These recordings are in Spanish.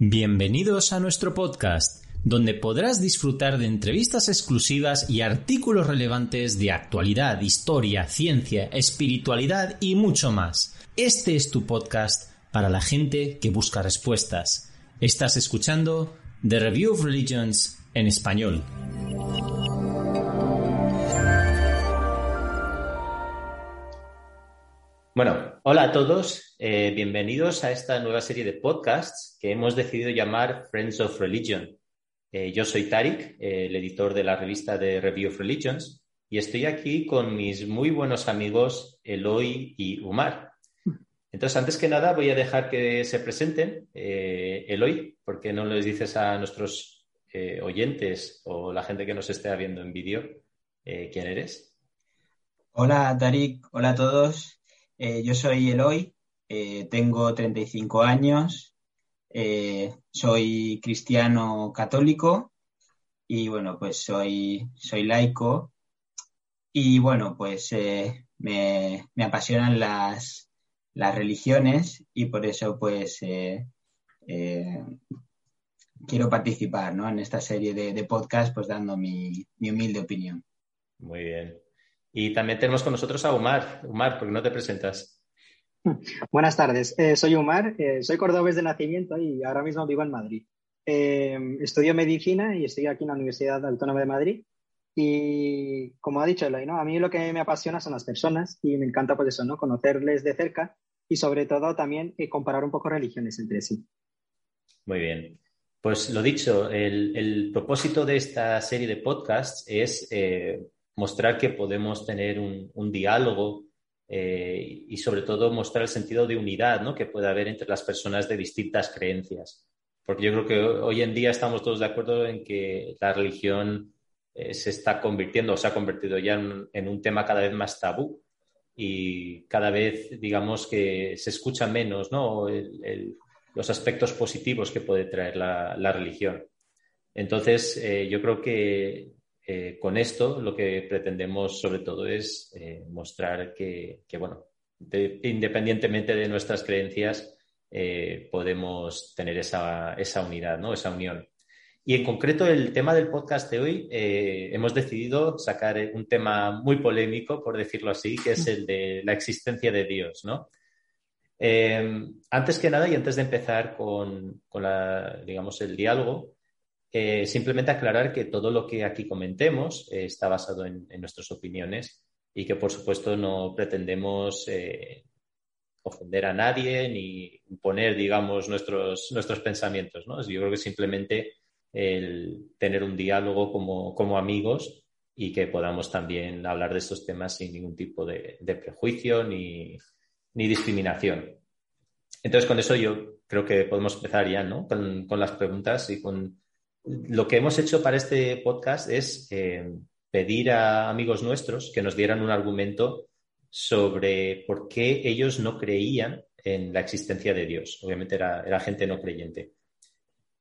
Bienvenidos a nuestro podcast, donde podrás disfrutar de entrevistas exclusivas y artículos relevantes de actualidad, historia, ciencia, espiritualidad y mucho más. Este es tu podcast para la gente que busca respuestas. Estás escuchando The Review of Religions en español. Bueno, hola a todos, eh, bienvenidos a esta nueva serie de podcasts que hemos decidido llamar Friends of Religion. Eh, yo soy Tarik, eh, el editor de la revista de Review of Religions, y estoy aquí con mis muy buenos amigos Eloy y Umar. Entonces, antes que nada, voy a dejar que se presenten. Eloy, ¿por qué no les dices a nuestros oyentes o la gente que nos esté viendo en vídeo quién eres? Hola, Tarik, hola a todos. Eh, yo soy Eloy, eh, tengo 35 años, eh, soy cristiano católico y bueno, pues soy, soy laico y bueno, pues me, apasionan las, religiones y por eso pues quiero participar en esta serie de, de podcast pues dando mi, mi humilde opinión. Muy bien. Y también tenemos con nosotros a Omar. Omar, ¿por qué no te presentas? Buenas tardes, eh, soy Omar, eh, soy cordobés de nacimiento y ahora mismo vivo en Madrid. Eh, estudio medicina y estoy aquí en la Universidad Autónoma de Madrid. Y como ha dicho Eloy, ¿no? a mí lo que me apasiona son las personas y me encanta pues eso, ¿no? conocerles de cerca y sobre todo también comparar un poco religiones entre sí. Muy bien. Pues lo dicho, el, el propósito de esta serie de podcasts es mostrar que podemos tener un, diálogo eh, y sobre todo mostrar el sentido de unidad ¿no? que puede haber entre las personas de distintas creencias. Porque yo creo que hoy en día estamos todos de acuerdo en que la religión eh, se está convirtiendo o se ha convertido ya en, un tema cada vez más tabú y cada vez, digamos, que se escucha menos ¿no? los aspectos positivos que puede traer la, religión. Entonces, eh, yo creo que eh, con esto lo que pretendemos sobre todo es eh, mostrar que, bueno, independientemente de nuestras creencias, eh, podemos tener esa, unidad, ¿no? esa unión. Y en concreto el tema del podcast de hoy, hemos decidido sacar un tema muy polémico, por decirlo así, que es el de la existencia de Dios, ¿no? antes que nada y antes de empezar con, con digamos, el diálogo, eh, simplemente aclarar que todo lo que aquí comentemos eh, está basado en, nuestras opiniones y que, por supuesto, no pretendemos eh, ofender a nadie ni imponer, digamos, nuestros, nuestros pensamientos. ¿no? Yo creo que simplemente el tener un diálogo como, amigos y que podamos también hablar de estos temas sin ningún tipo de, prejuicio ni, discriminación. Entonces, con eso yo creo que podemos empezar ya, ¿no? Con las preguntas y con lo que hemos hecho para este podcast es eh, pedir a amigos nuestros que nos dieran un argumento sobre por qué ellos no creían en la existencia de Dios. Obviamente era, gente no creyente.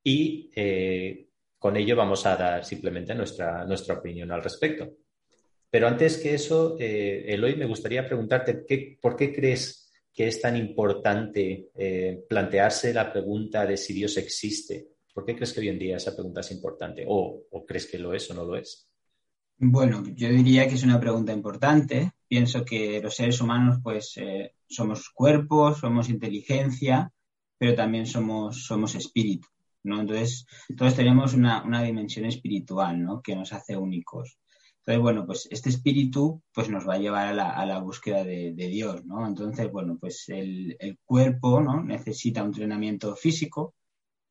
Y eh, con ello vamos a dar simplemente nuestra, nuestra opinión al respecto. Pero antes que eso, eh, Eloy, me gustaría preguntarte por qué crees que es tan importante plantearse la pregunta de si Dios existe ¿Por qué crees que hoy en día esa pregunta es importante? ¿O, crees que lo es o no lo es? Bueno, yo diría que es una pregunta importante. Pienso que los seres humanos, pues, eh, somos cuerpos, somos inteligencia, pero también somos, somos espíritu, ¿no? Entonces, todos tenemos una, dimensión espiritual, ¿no? Que nos hace únicos. Entonces, bueno, pues este espíritu pues nos va a llevar a la, búsqueda de, Dios, ¿no? Entonces, bueno, pues el, el, cuerpo, ¿no? Necesita un entrenamiento físico,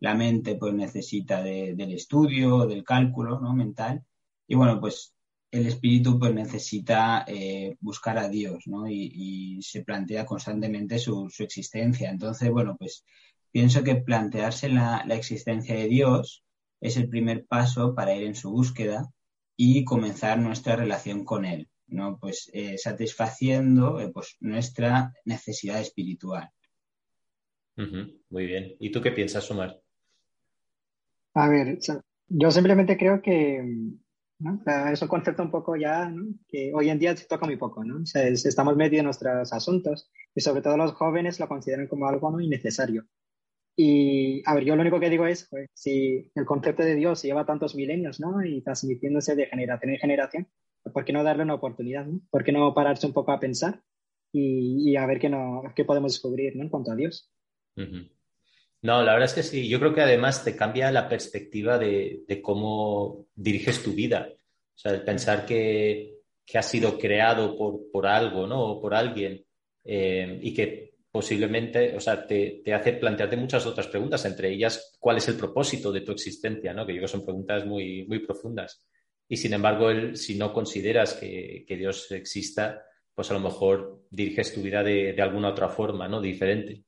la mente pues necesita del estudio, del cálculo ¿no? mental y bueno, pues el espíritu pues necesita eh, buscar a Dios ¿no? y, se plantea constantemente su, existencia. Entonces, bueno, pues pienso que plantearse la, existencia de Dios es el primer paso para ir en su búsqueda y comenzar nuestra relación con Él, ¿no? Pues eh, satisfaciendo eh, pues, nuestra necesidad espiritual. Muy bien. ¿Y tú qué piensas, Omar? A ver, yo simplemente creo que es un concepto un poco ya que hoy en día se toca muy poco, ¿no? estamos metidos en nuestros asuntos y sobre todo los jóvenes lo consideran como algo ¿no? innecesario. Y, a ver, yo lo único que digo es, pues, si el concepto de Dios lleva tantos milenios, ¿no? Y transmitiéndose de generación en generación, ¿por qué no darle una oportunidad, ¿no? ¿Por qué no pararse un poco a pensar y, a ver qué, no, qué podemos descubrir, ¿no? En cuanto a Dios. No, la verdad es que sí. Yo creo que además te cambia la perspectiva de, cómo diriges tu vida. O sea, el pensar que, que has sido creado por, por algo, ¿no? O por alguien eh, y que posiblemente, o sea, te, hace plantearte muchas otras preguntas, entre ellas, ¿cuál es el propósito de tu existencia? ¿no? Que yo creo que son preguntas muy, muy profundas. Y sin embargo, si no consideras que, Dios exista, pues a lo mejor diriges tu vida de, alguna otra forma, ¿no? Diferente.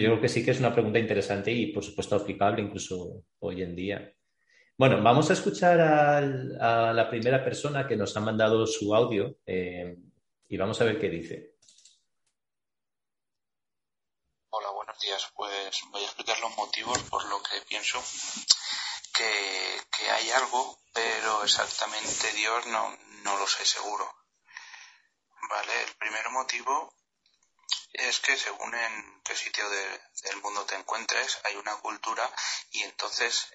Yo creo que sí que es una pregunta interesante y, por supuesto, aplicable incluso hoy en día. Bueno, vamos a escuchar a, la primera persona que nos ha mandado su audio eh, y vamos a ver qué dice. días. Pues voy a explicar los motivos por lo que pienso que, hay algo, pero exactamente Dios no, no lo sé seguro. Vale, el primer motivo es que según en qué sitio del mundo te encuentres, hay una cultura y entonces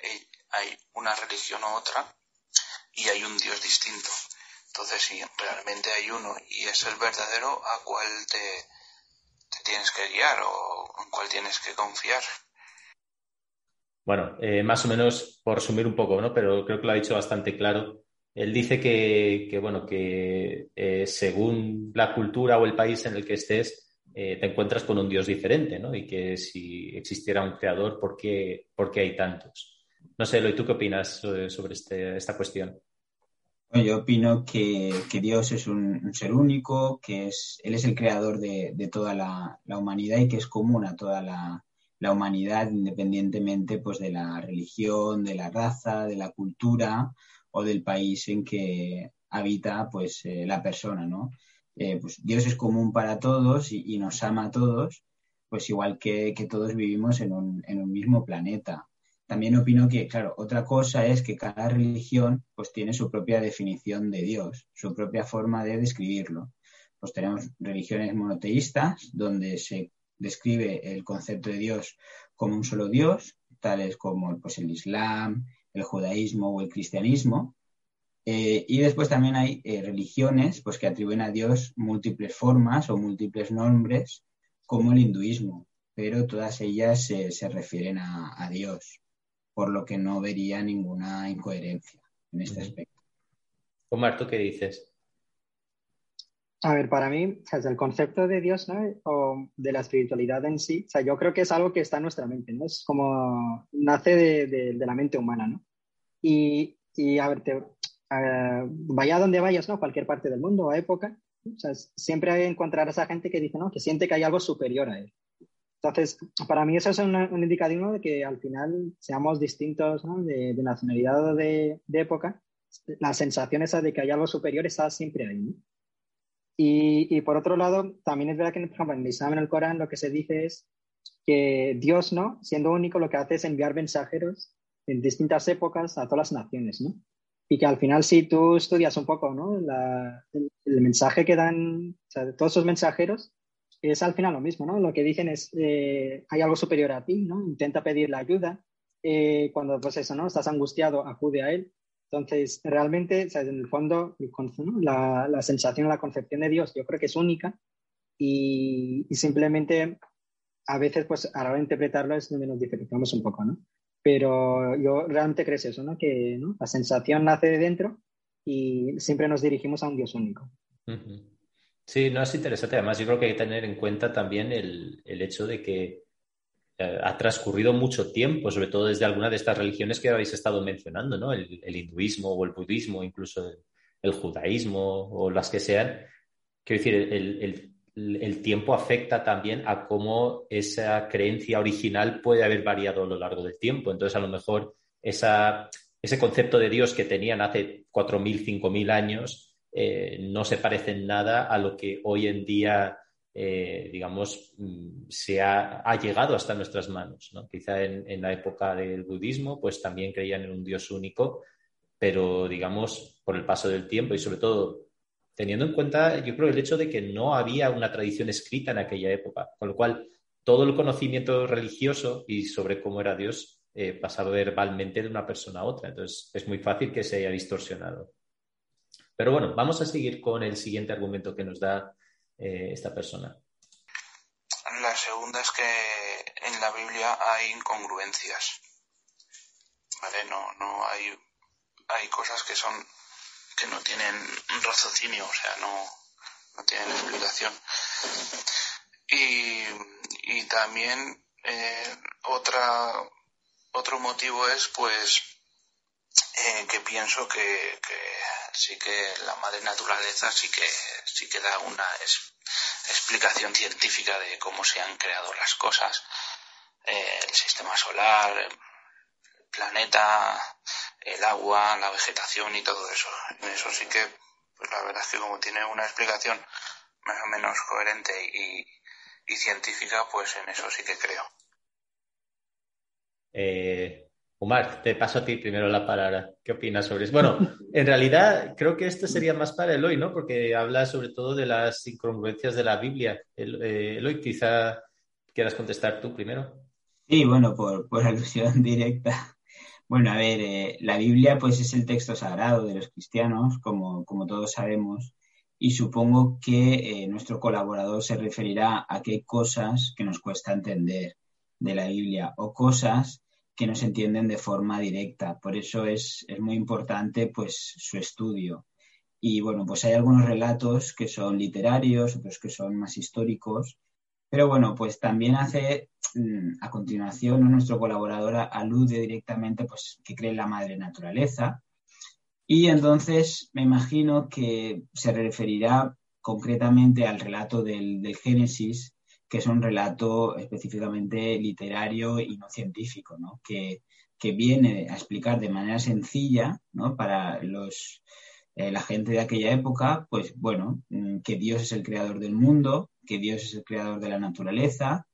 hay una religión u otra y hay un Dios distinto. Entonces, si realmente hay uno y es el verdadero, ¿a cuál te, tienes que guiar o en cuál tienes que confiar. Bueno, eh, más o menos por resumir un poco, ¿no? Pero creo que lo ha dicho bastante claro. Él dice que, bueno, que eh, según la cultura o el país en el que estés, eh, te encuentras con un Dios diferente, ¿no? Y que si existiera un creador, ¿por qué, hay tantos? No sé, Eloy, ¿tú qué opinas sobre, este, esta cuestión? Yo opino que, Dios es un, ser único, que es, Él es el creador de, toda la, humanidad y que es común a toda la, humanidad, independientemente pues, de la religión, de la raza, de la cultura o del país en que habita pues, eh, la persona. ¿no? Eh, pues Dios es común para todos y, nos ama a todos, pues igual que, todos vivimos en un, en un mismo planeta también opino que, claro, otra cosa es que cada religión pues tiene su propia definición de Dios, su propia forma de describirlo. Pues tenemos religiones monoteístas donde se describe el concepto de Dios como un solo Dios, tales como pues, el Islam, el judaísmo o el cristianismo. Eh, y después también hay eh, religiones pues, que atribuyen a Dios múltiples formas o múltiples nombres, como el hinduismo, pero todas ellas se refieren a Dios por lo que no vería ninguna incoherencia en este aspecto. Omar, ¿tú qué dices? A ver, para mí, el concepto de Dios ¿no? o de la espiritualidad en sí, o sea, yo creo que es algo que está en nuestra mente, ¿no? Es como nace de, la mente humana, ¿no? Y, a ver, te, vaya donde vayas, ¿no? Cualquier parte del mundo o época, o sea, siempre encontrarás a gente que dice, ¿no? Que siente que hay algo superior a él. Entonces, para mí eso es un, indicativo de que al final seamos distintos de, nacionalidad o de, época. La sensación esa de que hay algo superior está siempre ahí. Y, por otro lado, también es verdad que, por ejemplo, en el Islam, en el Corán, lo que se dice es que Dios, ¿no? Siendo único, lo que hace es enviar mensajeros en distintas épocas a todas las naciones, ¿no? Y que al final, si tú estudias un poco, ¿no? el, mensaje que dan, o sea, todos esos mensajeros es al final lo mismo, ¿no? Lo que dicen es, eh, hay algo superior a ti, ¿no? Intenta pedir la ayuda. Eh, cuando, pues eso, ¿no? Estás angustiado, acude a él. Entonces, realmente, en el fondo, la, la, sensación, la concepción de Dios, yo creo que es única y, simplemente a veces, pues, a la hora de interpretarlo es donde nos diferenciamos un poco, ¿no? Pero yo realmente creo eso, ¿no? Que la sensación nace de dentro y siempre nos dirigimos a un Dios único. Sí, no es interesante. Además, yo creo que hay que tener en cuenta también el, hecho de que eh, ha transcurrido mucho tiempo, sobre todo desde alguna de estas religiones que habéis estado mencionando, ¿no? El, hinduismo o el budismo, incluso el, judaísmo o las que sean. Quiero decir, el, tiempo afecta también a cómo esa creencia original puede haber variado a lo largo del tiempo. Entonces, a lo mejor ese concepto de Dios que tenían hace 4.000, 5.000 años eh, no se parecen nada a lo que hoy en día, eh, digamos, mm, se ha, llegado hasta nuestras manos. Quizá en, la época del budismo, pues también creían en un Dios único, pero digamos, por el paso del tiempo y sobre todo teniendo en cuenta, yo creo, el hecho de que no había una tradición escrita en aquella época, con lo cual todo el conocimiento religioso y sobre cómo era Dios eh, pasa verbalmente de una persona a otra. Entonces, es muy fácil que se haya distorsionado. Pero bueno, vamos a seguir con el siguiente argumento que nos da eh, esta persona. La segunda es que en la Biblia hay incongruencias. ¿Vale? No, no hay, hay cosas que son que no tienen raciocinio, o sea, no, no tienen explicación. Y, y también eh, otra, otro motivo es pues eh, que pienso que, que, sí que la madre naturaleza sí que sí que da una explicación científica de cómo se han creado las cosas, eh, el sistema solar, el planeta, el agua, la vegetación y todo eso. En eso sí que, pues la verdad es que como tiene una explicación más o menos coherente y, y científica, pues en eso sí que creo. Eh, Omar, te paso a ti primero la palabra. ¿Qué opinas sobre eso? Bueno, en realidad creo que esto sería más para Eloy, ¿no? Porque habla sobre todo de las incongruencias de la Biblia. Eh, Eloy, quizá quieras contestar tú primero. Sí, bueno, por, por alusión directa. Bueno, a ver, eh, la Biblia pues es el texto sagrado de los cristianos, como, como todos sabemos, y supongo que eh, nuestro colaborador se referirá a qué cosas que nos cuesta entender de la Biblia o cosas que no se entienden de forma directa. Por eso es, muy importante pues, su estudio. Y bueno, pues hay algunos relatos que son literarios, otros que son más históricos. Pero bueno, pues también hace, mm, a continuación, nuestro colaborador alude directamente pues, que cree en la madre naturaleza. Y entonces me imagino que se referirá concretamente al relato del, del Génesis que es un relato específicamente literario y no científico, ¿no? Que, que viene a explicar de manera sencilla ¿no? para los, eh, la gente de aquella época, pues bueno, mm, que Dios es el creador del mundo, que Dios es el creador de la naturaleza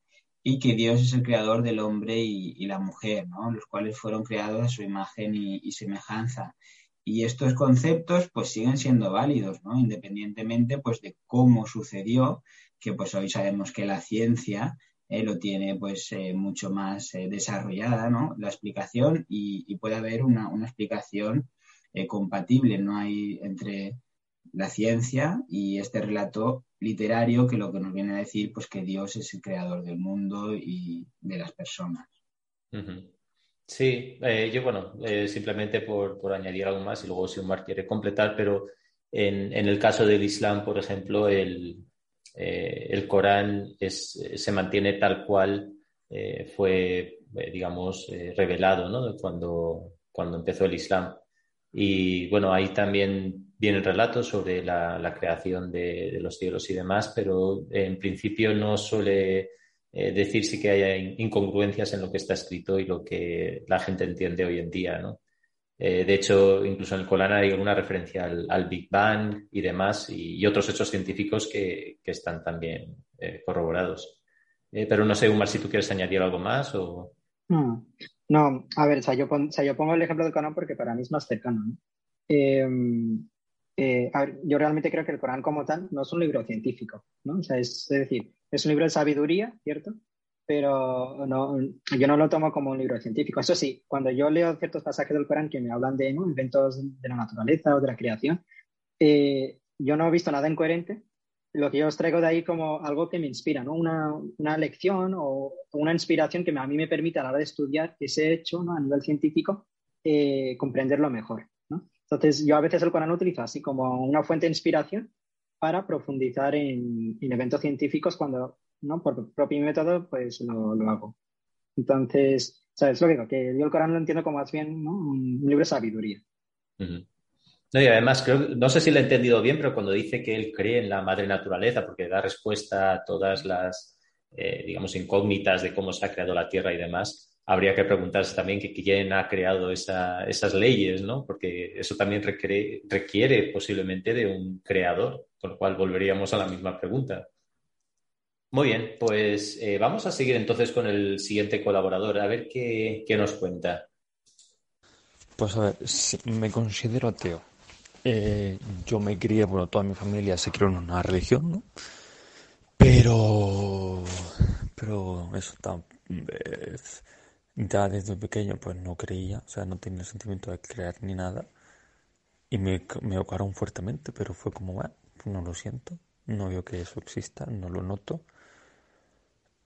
y que Dios es el creador del hombre y, la mujer, los cuales fueron creados a su imagen y, y, semejanza. Y estos conceptos pues siguen siendo válidos, ¿no? independientemente pues, de cómo sucedió que pues hoy sabemos que la ciencia eh, lo tiene pues eh, mucho más desarrollada, ¿no? La explicación y, puede haber una, explicación compatible, no hay entre la ciencia y este relato literario que lo que nos viene a decir pues que Dios es el creador del mundo y de las personas. Sí, yo bueno, simplemente por, por, añadir algo más y luego si Omar quiere completar, pero en, en el caso del Islam, por ejemplo, el, eh, el Corán se mantiene tal cual eh, fue, eh, digamos, revelado ¿no? cuando, cuando empezó el Islam. Y bueno, ahí también vienen relatos sobre la, creación de, los cielos y demás, pero en principio no suele decir sí que haya incongruencias en lo que está escrito y lo que la gente entiende hoy en día, ¿no? Eh, de hecho, incluso en el Corán hay alguna referencia al, Big Bang y demás, y, otros hechos científicos que, están también eh, corroborados. Eh, pero no sé, Umar, si tú quieres añadir algo más o... Hmm. No, a ver, yo, pongo el ejemplo del Corán porque para mí es más cercano. Em, yo realmente creo que el Corán como tal no es un libro científico, ¿no? O sea, es decir, es un libro de sabiduría, ¿cierto? pero no, yo no lo tomo como un libro científico. Eso sí, cuando yo leo ciertos pasajes del Corán que me hablan de eventos de la naturaleza o de la creación, eh, yo no he visto nada incoherente. Lo que yo os traigo de ahí como algo que me inspira, ¿no? una, una lección o una inspiración que a mí me permite a la hora de estudiar ese hecho ¿no? a nivel científico eh, comprenderlo mejor. ¿no? Entonces, yo a veces el Corán lo utilizo así como una fuente de inspiración para profundizar en, en eventos científicos cuando ¿no? Por propio método, pues lo, hago. Entonces, ¿sabes lo que digo? Que yo el Corán lo entiendo como más bien un libro de sabiduría. No, y además, creo, no sé si lo he entendido bien, pero cuando dice que él cree en la madre naturaleza, porque da respuesta a todas las, eh, digamos, incógnitas de cómo se ha creado la Tierra y demás, habría que preguntarse también que quién ha creado esas leyes, ¿no? Porque eso también requiere, posiblemente de un creador, con lo cual volveríamos a la misma pregunta. Muy bien, pues eh, vamos a seguir entonces con el siguiente colaborador, a ver qué, nos cuenta. Pues a ver, me considero ateo. Eh, yo me crié, bueno, toda mi familia se crió en una religión, ¿no? Pero, pero eso está... ya desde pequeño pues no creía, o sea, no tenía el sentimiento de creer ni nada. Y me, me ahogaron fuertemente, pero fue como, bueno, no lo siento, no veo que eso exista, no lo noto.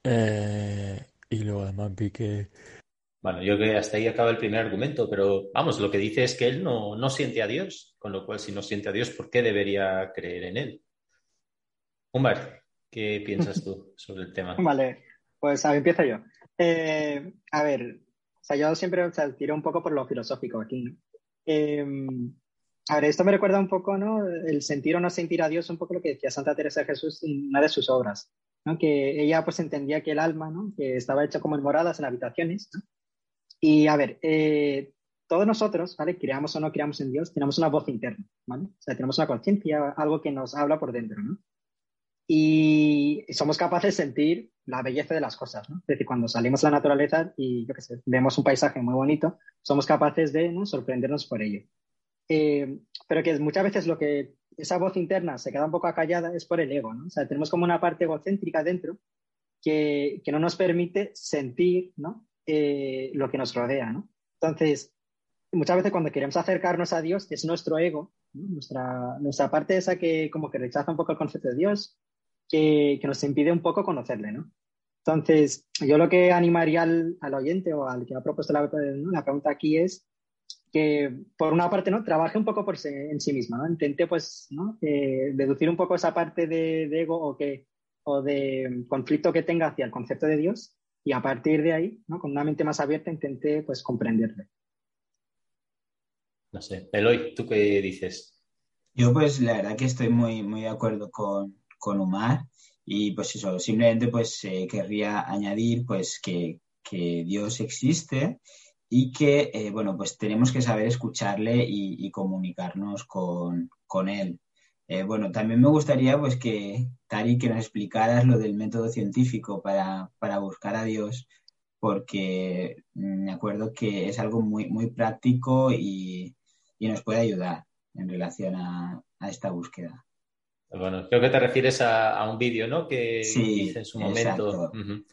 Eh, y luego además vi que... Bueno, yo creo que hasta ahí acaba el primer argumento, pero vamos, lo que dice es que él no, no siente a Dios, con lo cual si no siente a Dios, ¿por qué debería creer en él? Umar, ¿qué piensas tú sobre el tema? Vale, pues a empiezo yo. Eh, a ver, o sea, yo siempre o sea, tiro un poco por lo filosófico aquí. ¿no? Eh, a ver, esto me recuerda un poco, ¿no? El sentir o no sentir a Dios, un poco lo que decía Santa Teresa de Jesús en una de sus obras, ¿no? Que ella pues entendía que el alma, ¿no? Que estaba hecha como en moradas, en habitaciones, ¿no? Y a ver, eh, todos nosotros, ¿vale? Creamos o no creamos en Dios, tenemos una voz interna, ¿vale? O sea, tenemos una conciencia, algo que nos habla por dentro, ¿no? Y somos capaces de sentir la belleza de las cosas, ¿no? Es decir, cuando salimos a la naturaleza y, yo qué sé, vemos un paisaje muy bonito, somos capaces de ¿no? sorprendernos por ello. Eh, pero que muchas veces lo que esa voz interna se queda un poco acallada es por el ego, ¿no? O sea, tenemos como una parte egocéntrica dentro que, que no nos permite sentir, ¿no? Eh, lo que nos rodea, ¿no? Entonces, muchas veces cuando queremos acercarnos a Dios es nuestro ego, nuestra, nuestra parte esa que como que rechaza un poco el concepto de Dios, que, que nos impide un poco conocerle, ¿no? Entonces, yo lo que animaría al, al oyente o al que ha propuesto la, pregunta aquí es que por una parte no trabaje un poco por en sí misma ¿no? intente pues. Eh, deducir un poco esa parte de, de, ego o que o de conflicto que tenga hacia el concepto de Dios y a partir de ahí ¿no? con una mente más abierta intente pues comprenderle no sé Eloy tú qué dices yo pues la verdad que estoy muy muy de acuerdo con, con Umar y pues eso simplemente pues eh, querría añadir pues que, que Dios existe y que, eh, bueno, pues tenemos que saber escucharle y, y comunicarnos con, con él. Eh, bueno, también me gustaría, pues, que, Tari, que nos explicaras lo del método científico para, para buscar a Dios, porque me acuerdo que es algo muy, muy práctico y, y nos puede ayudar en relación a, a, esta búsqueda. Bueno, creo que te refieres a, a un vídeo, ¿no? Que sí, hice en su momento. Uh -huh.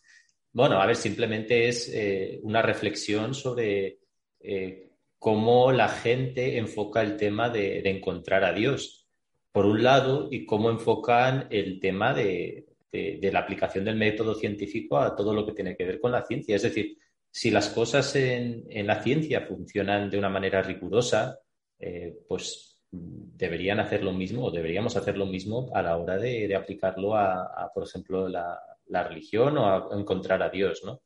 Bueno, a ver, simplemente es eh, una reflexión sobre eh, cómo la gente enfoca el tema de, de, encontrar a Dios, por un lado, y cómo enfocan el tema de, de, de, la aplicación del método científico a todo lo que tiene que ver con la ciencia. Es decir, si las cosas en, en la ciencia funcionan de una manera rigurosa, eh, pues deberían hacer lo mismo o deberíamos hacer lo mismo a la hora de, aplicarlo a, por ejemplo, la, la religión o a encontrar a Dios, ¿no?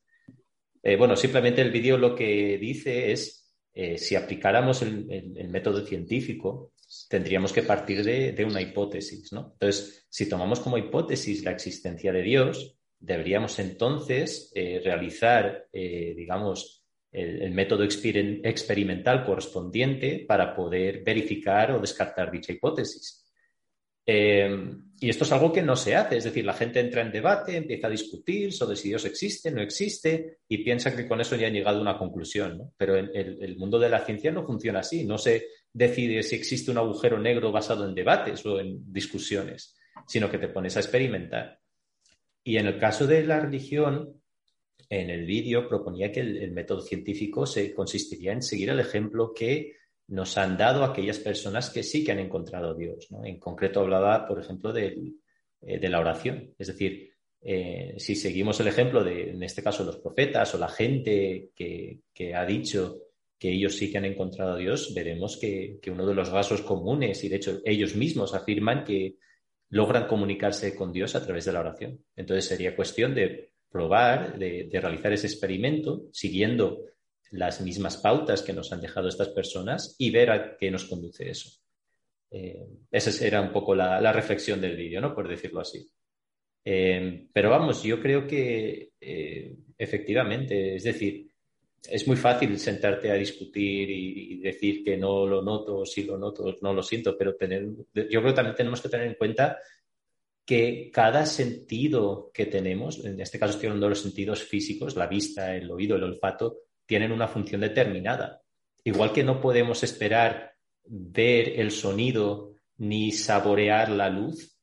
Eh, bueno, simplemente el vídeo lo que dice es, eh, si aplicáramos el, método científico, tendríamos que partir de, de, una hipótesis, ¿no? Entonces, si tomamos como hipótesis la existencia de Dios, deberíamos entonces realizar, digamos, el, método exper experimental correspondiente para poder verificar o descartar dicha hipótesis. Eh, y esto es algo que no se hace, es decir, la gente entra en debate, empieza a discutir sobre si Dios existe, no existe, y piensa que con eso ya han llegado a una conclusión. Pero el, el, mundo de la ciencia no funciona así, no se decide si existe un agujero negro basado en debates o en discusiones, sino que te pones a experimentar. Y en el caso de la religión, en el vídeo proponía que el, método científico se consistiría en seguir el ejemplo que nos han dado aquellas personas que sí que han encontrado a Dios. ¿no? En concreto hablaba, por ejemplo, de, eh, de la oración. Es decir, eh, si seguimos el ejemplo de, en este caso, los profetas o la gente que, que, ha dicho que ellos sí que han encontrado a Dios, veremos que, que, uno de los vasos comunes, y de hecho ellos mismos afirman que logran comunicarse con Dios a través de la oración. Entonces sería cuestión de probar, de, realizar ese experimento, siguiendo las mismas pautas que nos han dejado estas personas y ver a qué nos conduce eso. Eh, esa era un poco la, reflexión del vídeo, ¿no? Por decirlo así. Eh, pero vamos, yo creo que eh, efectivamente, es decir, es muy fácil sentarte a discutir y, y, decir que no lo noto, sí lo noto, no lo siento, pero tener, yo creo que también tenemos que tener en cuenta que cada sentido que tenemos, en este caso estoy hablando de los sentidos físicos, la vista, el oído, el olfato, tienen una función determinada. Igual que no podemos esperar ver el sonido ni saborear la luz,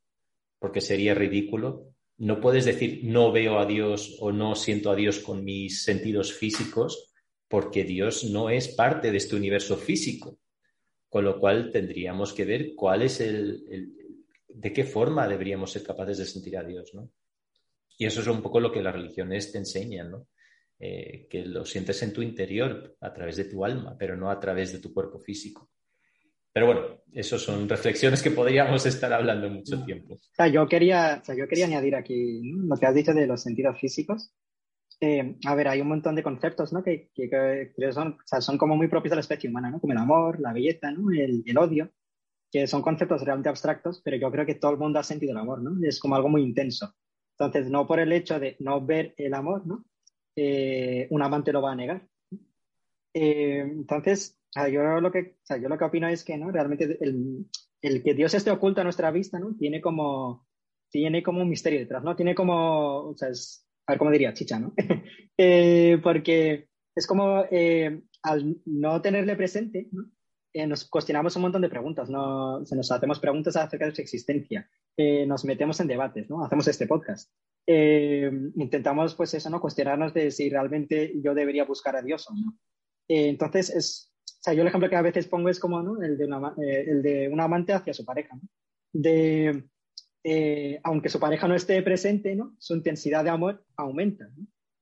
porque sería ridículo, no puedes decir no veo a Dios o no siento a Dios con mis sentidos físicos, porque Dios no es parte de este universo físico. Con lo cual tendríamos que ver cuál es el, de qué forma deberíamos ser capaces de sentir a Dios, ¿no? Y eso es un poco lo que las religiones te enseñan, ¿no? Eh, que lo sientes en tu interior a través de tu alma, pero no a través de tu cuerpo físico. Pero bueno, eso son reflexiones que podríamos estar hablando mucho tiempo. O sea, yo quería, yo quería añadir aquí lo que has dicho de los sentidos físicos. Eh, a ver, hay un montón de conceptos ¿no? que, que, son, son, como muy propios de la especie humana, ¿no? como el amor, la belleza, ¿no? el, el, odio, que son conceptos realmente abstractos, pero yo creo que todo el mundo ha sentido el amor, ¿no? es como algo muy intenso. Entonces, no por el hecho de no ver el amor, ¿no? Eh, un amante lo va a negar. Eh, entonces, yo lo que, yo lo que opino es que ¿no? realmente el, el, que Dios esté oculto a nuestra vista ¿no? tiene, como, tiene como un misterio detrás, ¿no? Tiene como, o sea, es, a ver cómo diría, chicha, ¿no? eh, porque es como eh, al no tenerle presente, ¿no? Eh, nos cuestionamos un montón de preguntas, ¿no? Se nos hacemos preguntas acerca de su existencia, eh, nos metemos en debates, ¿no? Hacemos este podcast. intentamos, pues eso, ¿no? Cuestionarnos de si realmente yo debería buscar a Dios o no. entonces, es, o sea, yo el ejemplo que a veces pongo es como ¿no? el, de una, eh, el de un amante hacia su pareja. De, eh, aunque su pareja no esté presente, ¿no? su intensidad de amor aumenta.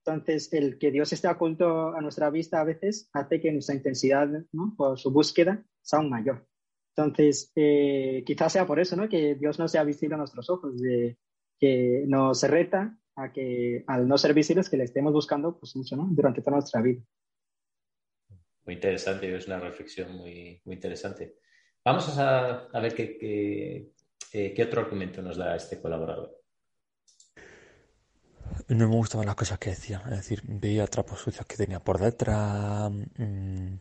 Entonces, el que Dios esté oculto a nuestra vista a veces hace que nuestra intensidad ¿no? por su búsqueda sea aún mayor. Entonces, eh, quizás sea por eso ¿no? que Dios no sea visible a nuestros ojos, de, que nos reta a que al no ser visibles que le estemos buscando pues, mucho ¿no? durante toda nuestra vida. Muy interesante, es una reflexión muy, muy interesante. Vamos a, ver qué, eh, qué, otro argumento nos da este colaborador. No me gustaban las cosas que decía, es decir, veía trapos sucios que tenía por detrás, mm,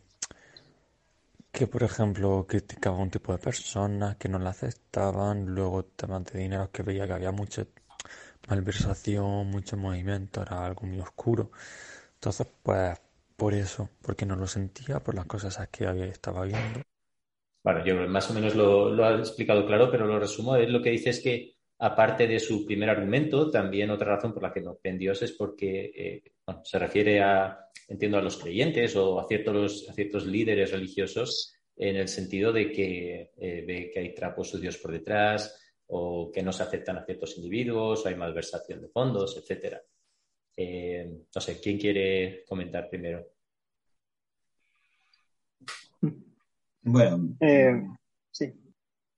que por ejemplo criticaba a un tipo de personas que no la aceptaban, luego temas de dinero que veía que había mucha malversación, mucho movimiento, era algo muy oscuro. Entonces, pues por eso, porque no lo sentía, por las cosas que había, estaba viendo. Bueno, yo más o menos lo, lo he explicado claro, pero lo resumo. Él lo que dice es que, aparte de su primer argumento, también otra razón por la que no creen Dios es porque eh, se refiere a, entiendo, a los creyentes o a ciertos, a ciertos líderes religiosos en el sentido de que eh, ve que hay trapos sucios por detrás o que no se aceptan a ciertos individuos o hay malversación de fondos, etcétera. Eh, no sé, ¿quién quiere comentar primero? Bueno, eh, sí.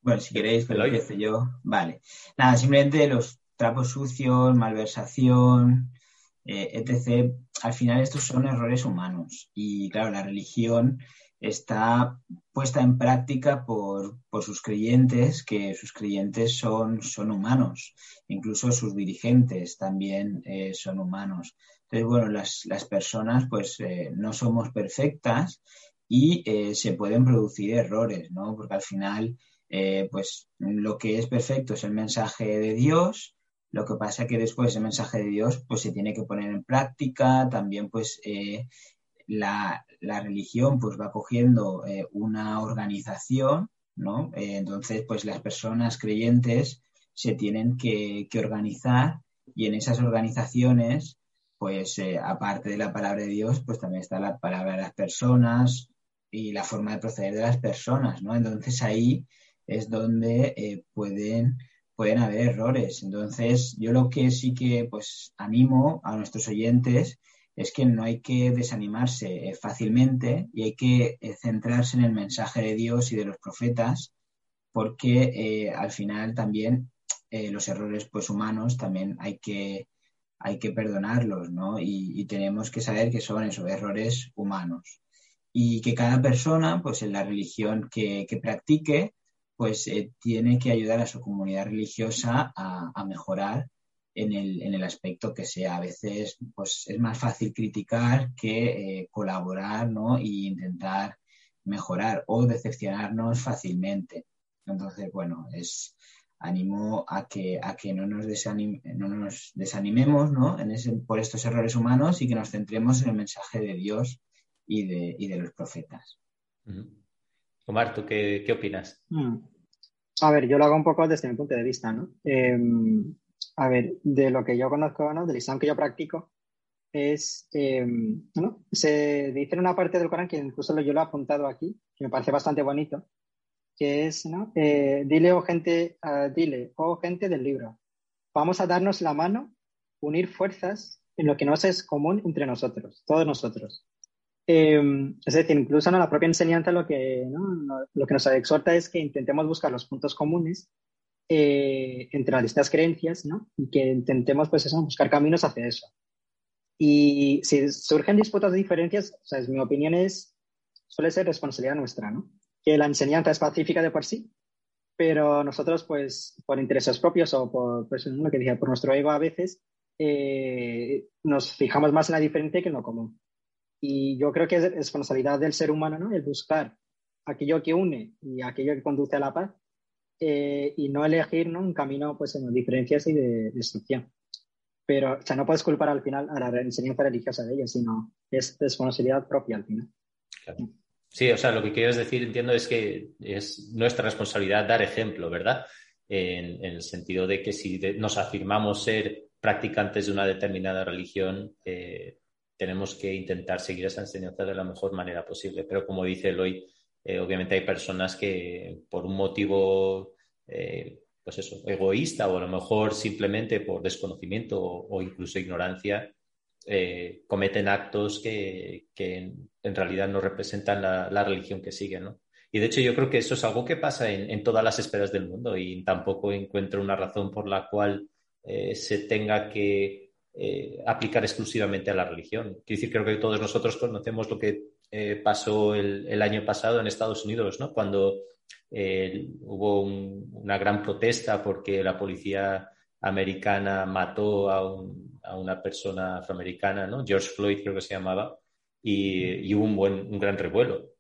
Bueno, si queréis, que lo empiezo yo. Vale. Nada, simplemente los trapos sucios, malversación, eh, etc. Al final estos son errores humanos. Y claro, la religión está puesta en práctica por, sus creyentes, que sus creyentes son, son humanos, incluso sus dirigentes también eh, son humanos. Entonces, bueno, las, las personas pues eh, no somos perfectas y se pueden producir errores, ¿no? Porque al final, pues lo que es perfecto es el mensaje de Dios, lo que pasa que después el mensaje de Dios pues se tiene que poner en práctica, también pues la, la religión pues va cogiendo eh, una organización, ¿no? Eh, entonces, pues las personas creyentes se tienen que, organizar y en esas organizaciones, pues eh, aparte de la palabra de Dios, pues también está la palabra de las personas y la forma de proceder de las personas, ¿no? Entonces ahí es donde pueden pueden haber errores. Entonces, yo lo que sí que pues animo a nuestros oyentes es que no hay que desanimarse eh, fácilmente y hay que eh, centrarse en el mensaje de Dios y de los profetas, porque eh, al final también los errores pues, humanos también hay que, hay que perdonarlos, ¿no? Y, tenemos que saber que son esos errores humanos. Y que cada persona, pues en la religión que, practique, pues tiene que ayudar a su comunidad religiosa a, a mejorar en el, en el aspecto que sea. A veces pues, es más fácil criticar que eh, colaborar ¿no? y intentar mejorar o decepcionarnos fácilmente. Entonces, bueno, es animo a que, a que no, nos no nos desanimemos ¿no? En ese, por estos errores humanos y que nos centremos en el mensaje de Dios y de, y de los profetas. Omar, ¿tú qué, qué opinas? Mm. A ver, yo lo hago un poco desde mi punto de vista, ¿no? Em, a ver, de lo que yo conozco, ¿no? Del Islam que yo practico, es, eh, ¿no? Se dice en una parte del Corán que incluso yo lo he apuntado aquí, que me parece bastante bonito, que es, ¿no? Eh, dile, oh, gente, uh, dile, oh gente del libro, vamos a darnos la mano, unir fuerzas en lo que nos es común entre nosotros, todos nosotros. Eh, es decir, incluso en la propia enseñanza lo que, ¿no? lo que nos exhorta es que intentemos buscar los puntos comunes eh, entre distintas creencias ¿no? y que intentemos pues eso, buscar caminos hacia eso. Y si surgen disputas o diferencias, o sea, mi opinión es, suele ser responsabilidad nuestra, ¿no? Que la enseñanza es pacífica de por sí, pero nosotros, pues, por intereses propios o por, pues, lo que dije, por nuestro ego a veces, eh, nos fijamos más en la diferencia que en lo común. Y yo creo que es responsabilidad del ser humano, ¿no? El buscar aquello que une y aquello que conduce a la paz eh, y no elegir ¿no? un camino pues, en diferencias y de destrucción. Pero, o sea, no puedes culpar al final a la enseñanza religiosa de ella, sino es responsabilidad propia al final. Sí, o sea, lo que quieres decir, entiendo, es que es nuestra responsabilidad dar ejemplo, ¿verdad? En, el sentido de que si nos afirmamos ser practicantes de una determinada religión, eh, tenemos que intentar seguir esa enseñanza de la mejor manera posible. Pero como dice Eloy, eh, obviamente hay personas que por un motivo eh, pues eso, egoísta o a lo mejor simplemente por desconocimiento o, incluso ignorancia, eh, cometen actos que, en, realidad no representan la, religión que siguen, ¿no? Y de hecho yo creo que eso es algo que pasa en, todas las esferas del mundo y tampoco encuentro una razón por la cual se tenga que eh, aplicar exclusivamente a la religión. Quiero decir, creo que todos nosotros conocemos lo que pasó el, año pasado en Estados Unidos, ¿no? Cuando eh, hubo una gran protesta porque la policía americana mató a, una persona afroamericana, ¿no? George Floyd creo que se llamaba, y, hubo un, buen, un gran revuelo.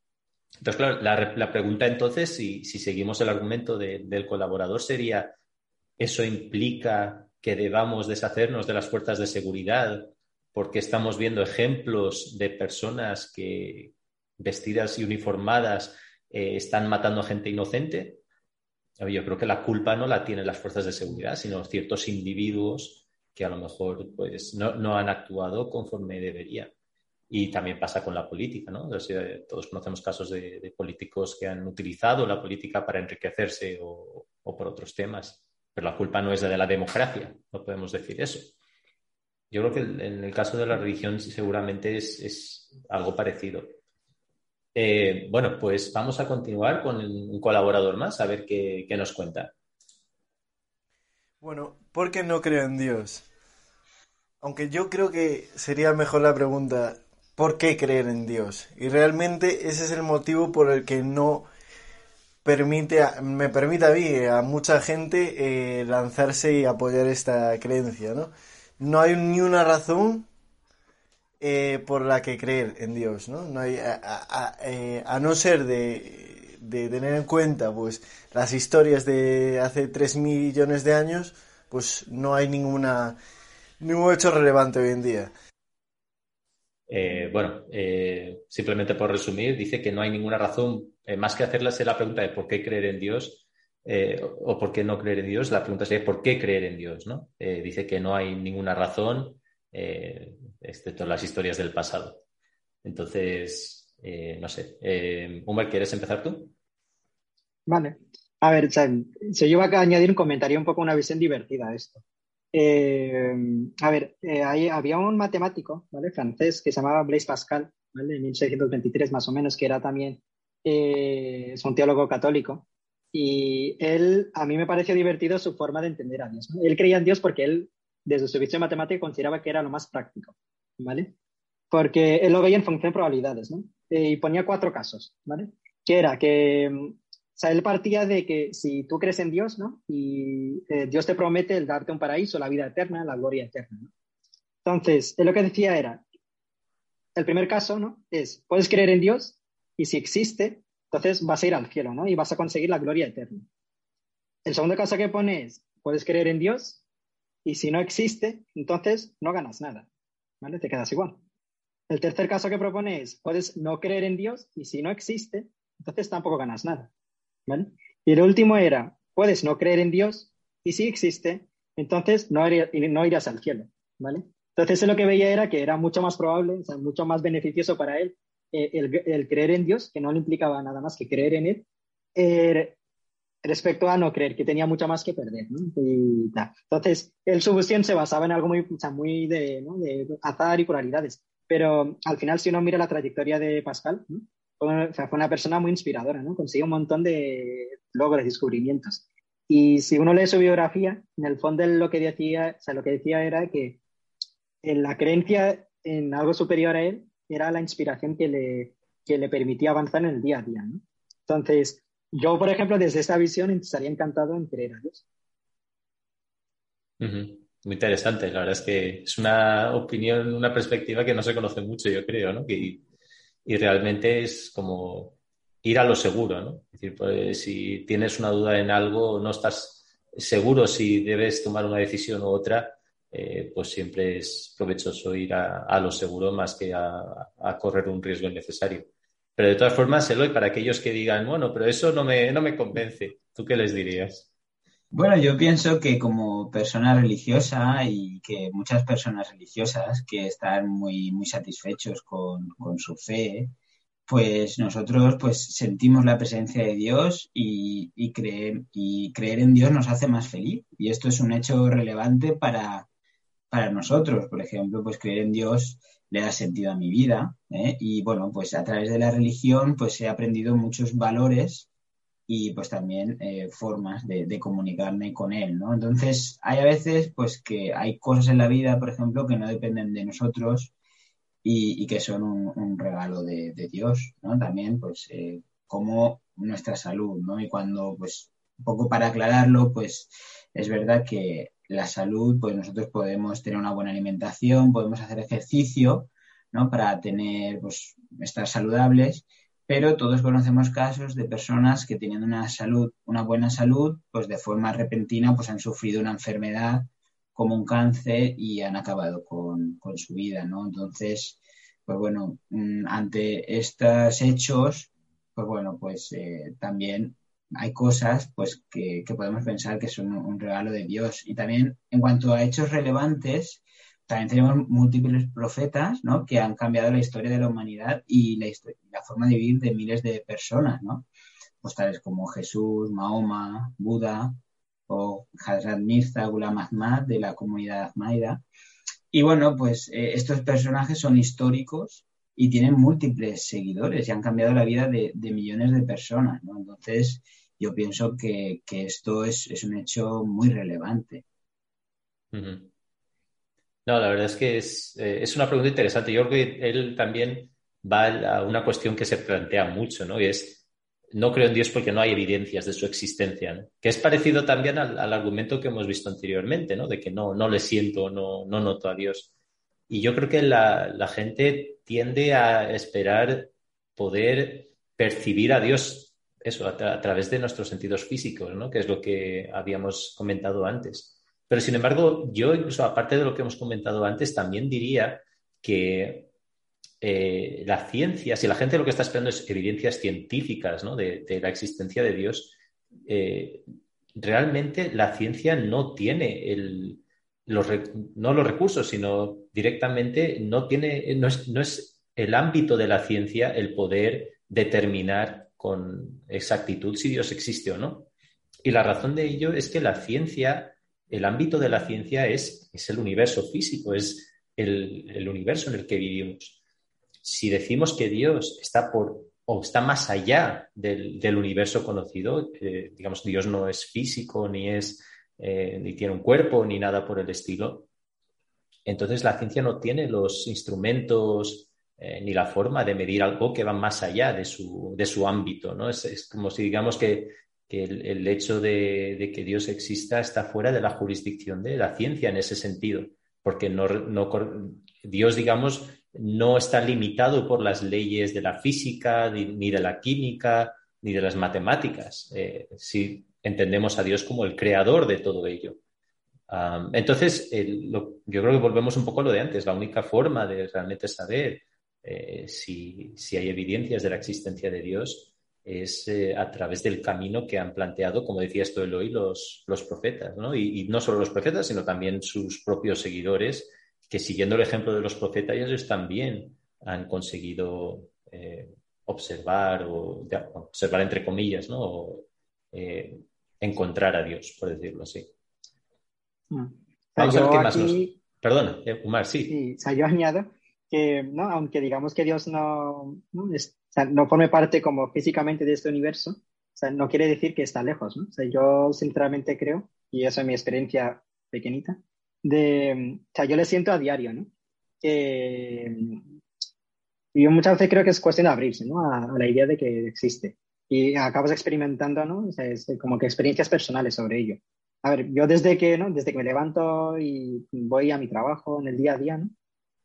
Entonces, claro, la, pregunta entonces, si, seguimos el argumento del colaborador, sería, ¿eso implica que debamos deshacernos de las fuerzas de seguridad porque estamos viendo ejemplos de personas que vestidas y uniformadas eh, están matando a gente inocente. Yo creo que la culpa no la tienen las fuerzas de seguridad, sino ciertos individuos que a lo mejor pues, no, han actuado conforme debería. Y también pasa con la política, ¿no? todos conocemos casos de, políticos que han utilizado la política para enriquecerse o, por otros temas. Pero la culpa no es de la democracia, no podemos decir eso. Yo creo que en el caso de la religión seguramente es algo parecido. Eh, bueno, pues vamos a continuar con un colaborador más, a ver qué, nos cuenta. Bueno, ¿por qué no creo en Dios? Aunque yo creo que sería mejor la pregunta, ¿por qué creer en Dios? Y realmente ese es el motivo por el que no permite, me permite a mí, a mucha gente, eh, lanzarse y apoyar esta creencia, ¿no? No hay ni una razón eh, por la que creer en Dios, ¿no? no hay, a, eh, no ser de, tener en cuenta pues las historias de hace 3 millones de años, pues no hay ninguna ningún hecho relevante hoy en día. Eh, bueno, simplemente por resumir, dice que no hay ninguna razón, más que hacerle la pregunta de por qué creer en Dios o por qué no creer en Dios, la pregunta sería por qué creer en Dios, ¿no? dice que no hay ninguna razón eh, excepto las historias del pasado. Entonces, eh, no sé. Eh, ¿quieres empezar tú? Vale. A ver, se yo a añadir un comentario un poco una visión divertida a esto. Eh, a ver, había un matemático ¿vale? francés que se llamaba Blaise Pascal, ¿vale? en 1623 más o menos, que era también es un teólogo católico. Y él, a mí me pareció divertido su forma de entender a Dios. Él creía en Dios porque él desde su visión matemática consideraba que era lo más práctico, ¿vale? Porque él lo veía en función de probabilidades, ¿no? Eh, y ponía cuatro casos, ¿vale? Que era que, o sea, él partía de que si tú crees en Dios, ¿no? Y eh, Dios te promete el darte un paraíso, la vida eterna, la gloria eterna. Entonces, él lo que decía era, el primer caso, ¿no? Es, puedes creer en Dios y si existe, entonces vas a ir al cielo, ¿no? Y vas a conseguir la gloria eterna. El segundo caso que pone es, puedes creer en Dios y si no existe, entonces no ganas nada. ¿Vale? Te quedas igual. El tercer caso que propone es, puedes no creer en Dios y si no existe, entonces tampoco ganas nada. Y el último era, puedes no creer en Dios y si existe, entonces no, no irías al cielo, ¿vale? Entonces él lo que veía era que era mucho más probable, o mucho más beneficioso para él eh, el, creer en Dios, que no le implicaba nada más que creer en Él, eh, respecto a no creer, que tenía mucho más que perder. Entonces, el su se basaba en algo muy, muy de, azar y polaridades. Pero al final, si uno mira la trayectoria de Pascal, fue, una persona muy inspiradora, ¿no? consiguió un montón de logros, descubrimientos. Y si uno lee su biografía, en el fondo lo que decía, o sea, lo que decía era que en la creencia en algo superior a él era la inspiración que le, que le permitía avanzar en el día a día. ¿no? Entonces, yo, por ejemplo, desde esta visión estaría encantado en creer a Dios. Muy interesante, la verdad es que es una opinión, una perspectiva que no se conoce mucho, yo creo, ¿no? Y realmente es como ir a lo seguro, ¿no? Es decir, pues, si tienes una duda en algo, no estás seguro si debes tomar una decisión u otra, eh, pues siempre es provechoso ir a, lo seguro más que a, correr un riesgo innecesario. Pero de todas formas, Eloy, para aquellos que digan, bueno, pero eso no me, no me convence, ¿tú qué les dirías? Bueno, yo pienso que como persona religiosa y que muchas personas religiosas que están muy, muy satisfechos con, con su fe, pues nosotros pues sentimos la presencia de Dios y, y, creer, y creer en Dios nos hace más feliz. Y esto es un hecho relevante para, para nosotros. Por ejemplo, pues creer en Dios le da sentido a mi vida. ¿eh? Y bueno, pues a través de la religión, pues he aprendido muchos valores y pues también eh, formas de, comunicarme con él, ¿no? Entonces, hay a veces, pues que hay cosas en la vida, por ejemplo, que no dependen de nosotros y, que son un, regalo de, Dios, ¿no? También, pues, eh, como nuestra salud, ¿no? Y cuando, pues, un poco para aclararlo, pues, es verdad que la salud, pues nosotros podemos tener una buena alimentación, podemos hacer ejercicio, ¿no? Para tener, pues, estar saludables, pero todos conocemos casos de personas que teniendo una salud, una buena salud, pues de forma repentina, pues han sufrido una enfermedad como un cáncer y han acabado con, su vida, ¿no? Entonces, pues bueno, mm, ante estos hechos, pues bueno, pues eh, también hay cosas pues que, podemos pensar que son un regalo de Dios. Y también en cuanto a hechos relevantes, también tenemos múltiples profetas ¿no? que han cambiado la historia de la humanidad y la, forma de vivir de miles de personas, ¿no? Pues tales como Jesús, Mahoma, Buda o Hazrat Mirza, Ghulam Ahmad de la comunidad Ahmadida. Y bueno, pues eh, estos personajes son históricos y tienen múltiples seguidores y han cambiado la vida de, millones de personas, ¿no? Entonces, yo pienso que, esto es, un hecho muy relevante. No, la verdad es que eh, es, una pregunta interesante. Yo creo que él también va a una cuestión que se plantea mucho, ¿no? Y es, no creo en Dios porque no hay evidencias de su existencia, ¿no? Que es parecido también al, argumento que hemos visto anteriormente, ¿no? De que no, no le siento, no, no noto a Dios. Y yo creo que la, gente tiende a esperar poder percibir a Dios eso a, través de nuestros sentidos físicos, ¿no? que es lo que habíamos comentado antes. Pero sin embargo, yo incluso aparte de lo que hemos comentado antes, también diría que eh, la ciencia, si la gente lo que está esperando es evidencias científicas ¿no? de, la existencia de Dios, eh, realmente la ciencia no tiene el, no los recursos, sino directamente no tiene, no es, el ámbito de la ciencia el poder determinar con exactitud si Dios existe o no. Y la razón de ello es que la ciencia, el ámbito de la ciencia es, es el universo físico, es el, universo en el que vivimos. Si decimos que Dios está por o está más allá del, universo conocido, eh, digamos, Dios no es físico ni es eh, ni tiene un cuerpo, ni nada por el estilo. Entonces la ciencia no tiene los instrumentos eh, ni la forma de medir algo que va más allá de su, de su ámbito. ¿no? Es, como si digamos que, el, hecho de, que Dios exista está fuera de la jurisdicción de la ciencia en ese sentido, porque no, Dios, digamos, no está limitado por las leyes de la física, ni, de la química, ni de las matemáticas. Eh, entendemos a Dios como el creador de todo ello. entonces, yo creo que volvemos un poco a lo de antes. La única forma de realmente saber eh, si, hay evidencias de la existencia de Dios es eh, a través del camino que han planteado, como decía esto Eloy, los, los profetas, ¿no? Y, no solo los profetas, sino también sus propios seguidores, que siguiendo el ejemplo de los profetas, ellos también han conseguido eh, observar o observar entre comillas, ¿no? Eh, encontrar a Dios, por decirlo así. Mm. Vamos a ver qué más nos... Perdona, Umar, sí. sí. O sea, yo añado que, ¿no? aunque digamos que Dios no, ¿no? No forme parte como físicamente de este universo, o sea, no quiere decir que está lejos. ¿no? O sea, yo sinceramente creo, y esa es mi experiencia pequeñita, de, o sea, yo le siento a diario, ¿no? Que, yo muchas veces creo que es cuestión de abrirse, ¿no? A, la idea de que existe. Y acabas experimentando, ¿no? O sea, es como que experiencias personales sobre ello. A ver, yo desde que, ¿no? Desde que me levanto y voy a mi trabajo en el día a día, ¿no?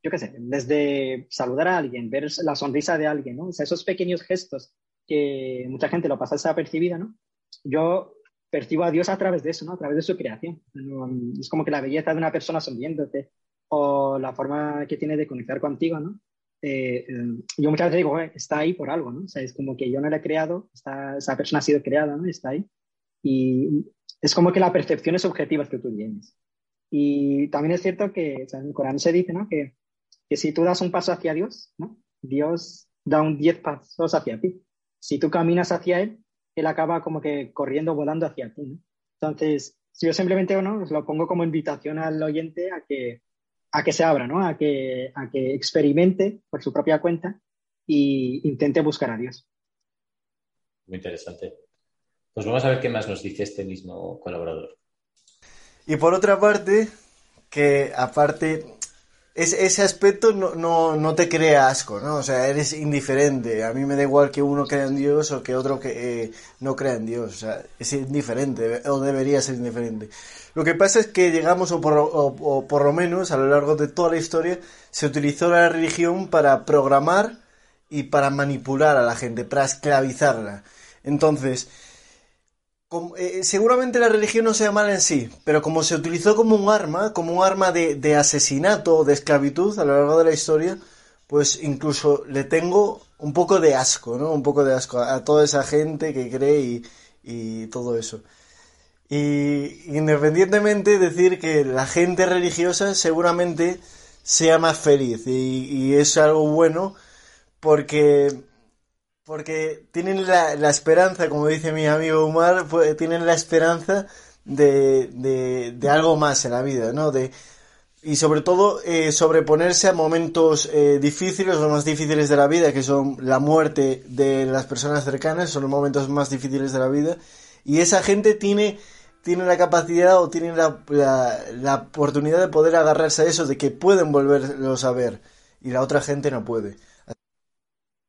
Yo qué sé, desde saludar a alguien, ver la sonrisa de alguien, ¿no? O sea, esos pequeños gestos que mucha gente lo pasa desapercibida, ¿no? Yo percibo a Dios a través de eso, ¿no? A través de su creación. Es como que la belleza de una persona sonriéndote o la forma que tiene de conectar contigo, ¿no? Eh, eh, yo muchas veces digo, está ahí por algo, ¿no? O sea, es como que yo no la he creado, esa persona ha sido creada, ¿no? Está ahí. Y es como que la percepción es objetiva que tú tienes. Y también es cierto que en el Corán se dice, ¿no? Que que si tú das un paso hacia Dios, ¿no? Dios da un diez pasos hacia ti. Si tú caminas hacia Él, Él acaba como que corriendo, volando hacia ti. ¿no? Entonces, si yo simplemente ¿no? os lo pongo como invitación al oyente a que, a que se abra, ¿no? a, que, a que experimente por su propia cuenta e intente buscar a Dios. Muy interesante. Pues vamos a ver qué más nos dice este mismo colaborador. Y por otra parte, que aparte ese aspecto no, no, no, te crea asco, ¿no? O sea, eres indiferente. A mí me da igual que uno crea en Dios o que otro que eh, no crea en Dios. O sea, es indiferente, o debería ser indiferente. Lo que pasa es que llegamos, o por, o por lo menos a lo largo de toda la historia, se utilizó la religión para programar y para manipular a la gente, para esclavizarla. Entonces, eh, seguramente la religión no sea mala en sí, pero como se utilizó como un arma, como un arma de, asesinato o de esclavitud a lo largo de la historia, pues incluso le tengo un poco de asco, ¿no? Un poco de asco a, toda esa gente que cree y, y todo eso. Y independientemente decir que la gente religiosa seguramente sea más feliz y, y es algo bueno porque porque tienen la, la, esperanza, como dice mi amigo Umar, pues, tienen la esperanza de, de, algo más en la vida, ¿no? De, y sobre todo eh, sobreponerse a momentos eh, difíciles, los más difíciles de la vida, que son la muerte de las personas cercanas, son los momentos más difíciles de la vida. Y esa gente tiene, tiene la capacidad o tiene la, la, la oportunidad de poder agarrarse a eso, de que pueden volverlos a ver. Y la otra gente no puede.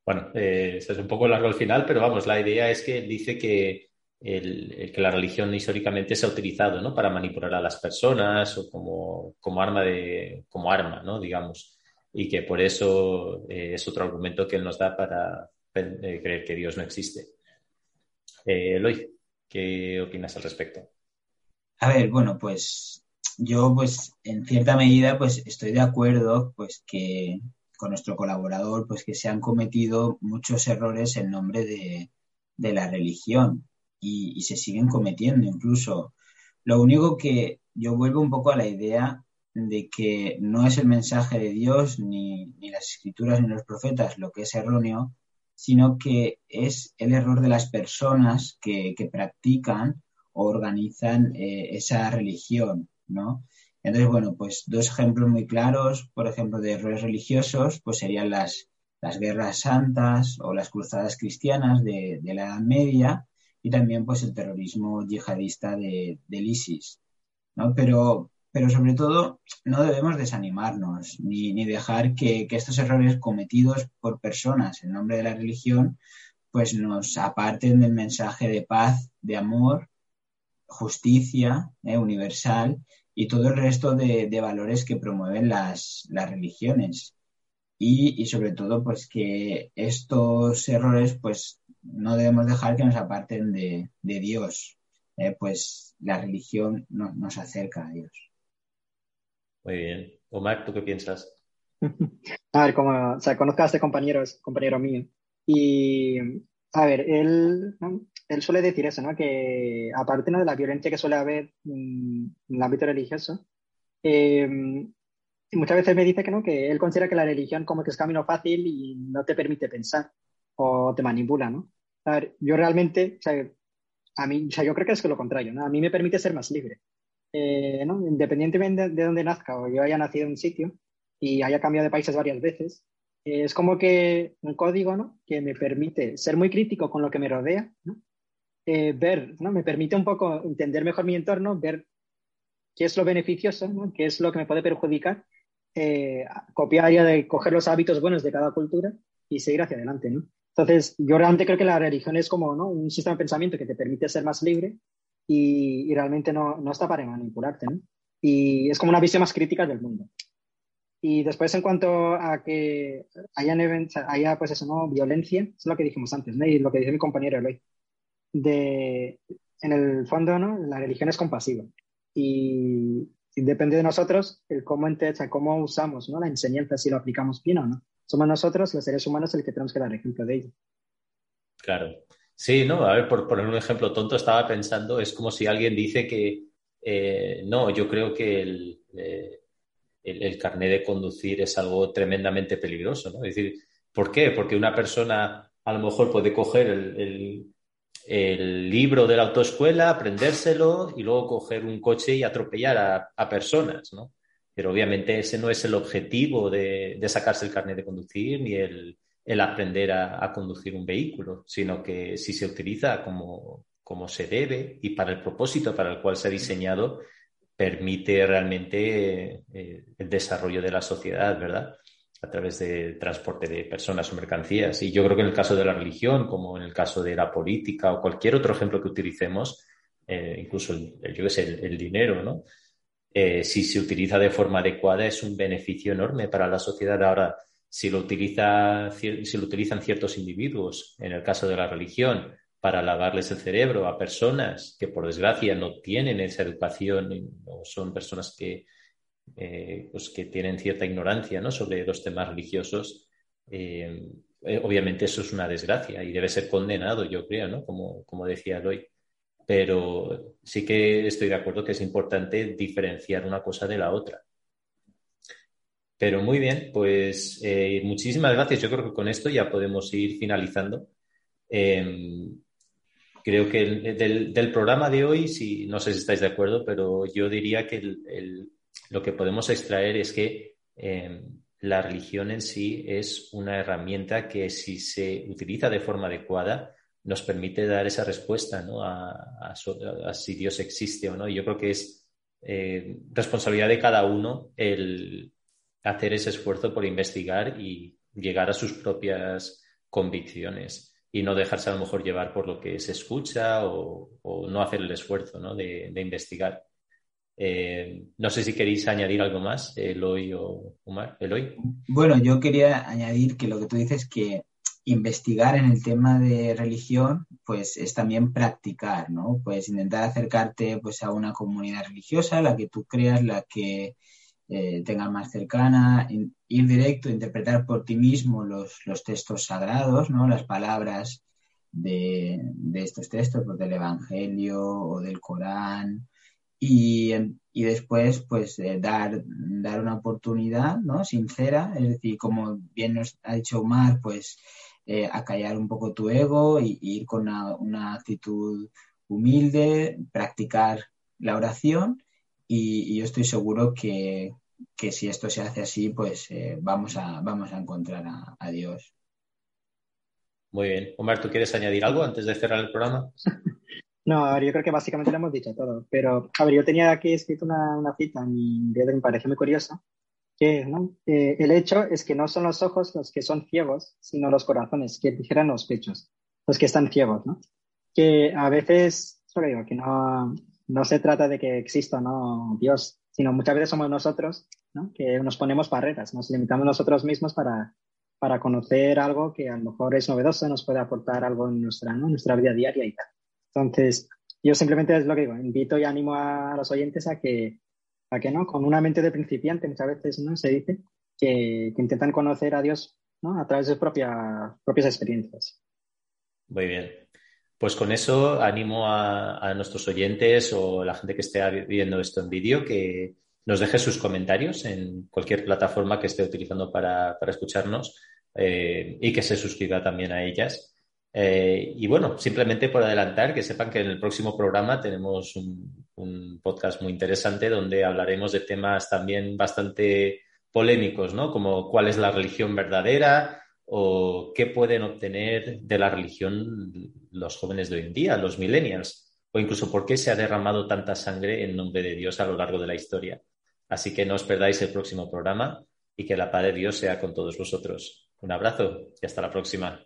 Bueno, eh, es un poco largo al final, pero vamos, la idea es que dice que, el, que la religión históricamente se ha utilizado ¿no? para manipular a las personas o como, como arma de, como arma, ¿no? digamos, y que por eso eh, es otro argumento que él nos da para eh, creer que Dios no existe. Eh, Eloy, ¿qué opinas al respecto? A ver, bueno, pues yo pues en cierta medida pues estoy de acuerdo pues que con nuestro colaborador, pues que se han cometido muchos errores en nombre de, la religión y, se siguen cometiendo incluso. Lo único que yo vuelvo un poco a la idea de que no es el mensaje de Dios, ni, las escrituras, ni los profetas lo que es erróneo, sino que es el error de las personas que, practican o organizan eh, esa religión, ¿no? Entonces, bueno, pues dos ejemplos muy claros, por ejemplo, de errores religiosos, pues serían las, las guerras santas o las cruzadas cristianas de, la Edad Media y también pues el terrorismo yihadista de, del ISIS. ¿no? Pero, pero sobre todo no debemos desanimarnos ni, ni dejar que, que, estos errores cometidos por personas en nombre de la religión pues nos aparten del mensaje de paz, de amor, justicia eh, universal y todo el resto de, valores que promueven las, religiones. Y, sobre todo, pues que estos errores, pues no debemos dejar que nos aparten de, Dios. Eh, pues la religión nos acerca a Dios. Muy bien. Omar, ¿tú qué piensas? a ver, como, o sea, conozco a este compañero, es compañero mío. Y, a ver, él, él suele decir eso, ¿no? Que aparte ¿no? de la violencia que suele haber en, el ámbito religioso, eh, muchas veces me dice que no, que él considera que la religión como que es camino fácil y no te permite pensar o te manipula, ¿no? A ver, yo realmente, o sea, a mí, o sea, yo creo que es lo contrario, ¿no? A mí me permite ser más libre, eh, ¿no? Independientemente de, de dónde nazca o yo haya nacido en un sitio y haya cambiado de países varias veces, es como que un código, ¿no? Que me permite ser muy crítico con lo que me rodea, ¿no? Eh, ver, ¿no? Me permite un poco entender mejor mi entorno, ver qué es lo beneficioso, ¿no? qué es lo que me puede perjudicar, eh, copiar y de coger los hábitos buenos de cada cultura y seguir hacia adelante, ¿no? Entonces, yo realmente creo que la religión es como ¿no? un sistema de pensamiento que te permite ser más libre y, y realmente no, no, está para manipularte, ¿no? Y es como una visión más crítica del mundo. Y después, en cuanto a que haya, haya pues eso, ¿no? violencia, es lo que dijimos antes, ¿no? y lo que dice mi compañero Eloy. De, en el fondo, ¿no? la religión es compasiva. Y, depende de nosotros el cómo, cómo usamos ¿no? la enseñanza, si lo aplicamos bien o no. Somos nosotros, los seres humanos, el que tenemos que dar ejemplo de ello. Claro. Sí, no, a ver, por poner un ejemplo tonto, estaba pensando, es como si alguien dice que eh, no, yo creo que el, eh, el, el, carnet de conducir es algo tremendamente peligroso, ¿no? Es decir, ¿por qué? Porque una persona a lo mejor puede coger el, el, libro de la autoescuela, aprendérselo y luego coger un coche y atropellar a, a personas, ¿no? Pero obviamente ese no es el objetivo de, de sacarse el carnet de conducir ni el, el aprender a, a, conducir un vehículo, sino que si se utiliza como, como se debe y para el propósito para el cual se ha diseñado, permite realmente eh, el desarrollo de la sociedad, ¿verdad? A través de transporte de personas o mercancías. Y yo creo que en el caso de la religión, como en el caso de la política o cualquier otro ejemplo que utilicemos, eh, incluso el, yo sé, el, el, dinero, ¿no? Eh, si se utiliza de forma adecuada es un beneficio enorme para la sociedad. Ahora, si lo, utiliza, si lo utilizan ciertos individuos, en el caso de la religión, para lavarles el cerebro a personas que por desgracia no tienen esa educación o son personas que, eh, pues que tienen cierta ignorancia ¿no? sobre los temas religiosos, eh, eh, obviamente eso es una desgracia y debe ser condenado, yo creo, ¿no? como, como decía Eloy. Pero sí que estoy de acuerdo que es importante diferenciar una cosa de la otra. Pero muy bien, pues muchísimas gracias. Yo creo que con esto ya podemos ir finalizando. Creo que el, del, del, programa de hoy, si no sé si estáis de acuerdo, pero yo diría que el, lo que podemos extraer es que eh, la religión en sí es una herramienta que si se utiliza de forma adecuada nos permite dar esa respuesta ¿no? a, si Dios existe o no. Y yo creo que es eh, responsabilidad de cada uno el hacer ese esfuerzo por investigar y llegar a sus propias convicciones y no dejarse a lo mejor llevar por lo que se escucha o, no hacer el esfuerzo de, investigar. Eh, no sé si queréis añadir algo más, Eloy o Omar. Eloy. Bueno, yo quería añadir que lo que tú dices que investigar en el tema de religión, pues es también practicar, ¿no? Pues intentar acercarte pues a una comunidad religiosa, la que tú creas, la que eh, tengas más cercana, ir directo, interpretar por ti mismo los, los textos sagrados, ¿no? las palabras de, de, estos textos, pues del Evangelio o del Corán, y, y después pues eh, dar, dar una oportunidad ¿no? sincera, es decir, como bien nos ha dicho Omar, pues eh, acallar un poco tu ego y, ir con una, una actitud humilde, practicar la oración y yo estoy seguro que, que, si esto se hace así, pues eh, vamos, a, vamos a encontrar a, a, Dios. Muy bien. Omar, ¿tú quieres añadir algo antes de cerrar el programa? No, a ver, yo creo que básicamente lo hemos dicho todo, pero a ver, yo tenía aquí escrito una, una cita en mi que me parece muy curiosa, que ¿no? Eh, el hecho es que no son los ojos los que son ciegos, sino los corazones, que dijeran los pechos, los que están ciegos, ¿no? Que a veces, solo digo, que no, no se trata de que exista no Dios, sino muchas veces somos nosotros ¿no? que nos ponemos barreras, nos limitamos nosotros mismos para, para conocer algo que a lo mejor es novedoso, nos puede aportar algo en nuestra, ¿no? nuestra vida diaria y tal. Entonces, yo simplemente es lo que digo, invito y animo a los oyentes a que, a que ¿no? con una mente de principiante muchas veces ¿no? se dice que, que intentan conocer a Dios ¿no? a través de sus propias, propias experiencias. Muy bien. Pues con eso animo a, nuestros oyentes o la gente que esté viendo esto en vídeo que nos deje sus comentarios en cualquier plataforma que esté utilizando para, escucharnos eh, y que se suscriba también a ellas. Eh, y bueno, simplemente por adelantar, que sepan que en el próximo programa tenemos un, un, podcast muy interesante donde hablaremos de temas también bastante polémicos, ¿no? Como cuál es la religión verdadera, o qué pueden obtener de la religión los jóvenes de hoy en día, los millennials, o incluso por qué se ha derramado tanta sangre en nombre de Dios a lo largo de la historia. Así que no os perdáis el próximo programa y que la paz de Dios sea con todos vosotros. Un abrazo y hasta la próxima.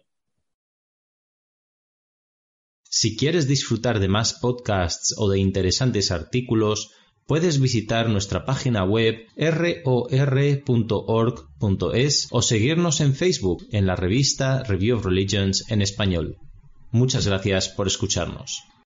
Si quieres disfrutar de más podcasts o de interesantes artículos, puedes visitar nuestra página web ror.org.es o seguirnos en Facebook en la revista Review of Religions en español. Muchas gracias por escucharnos.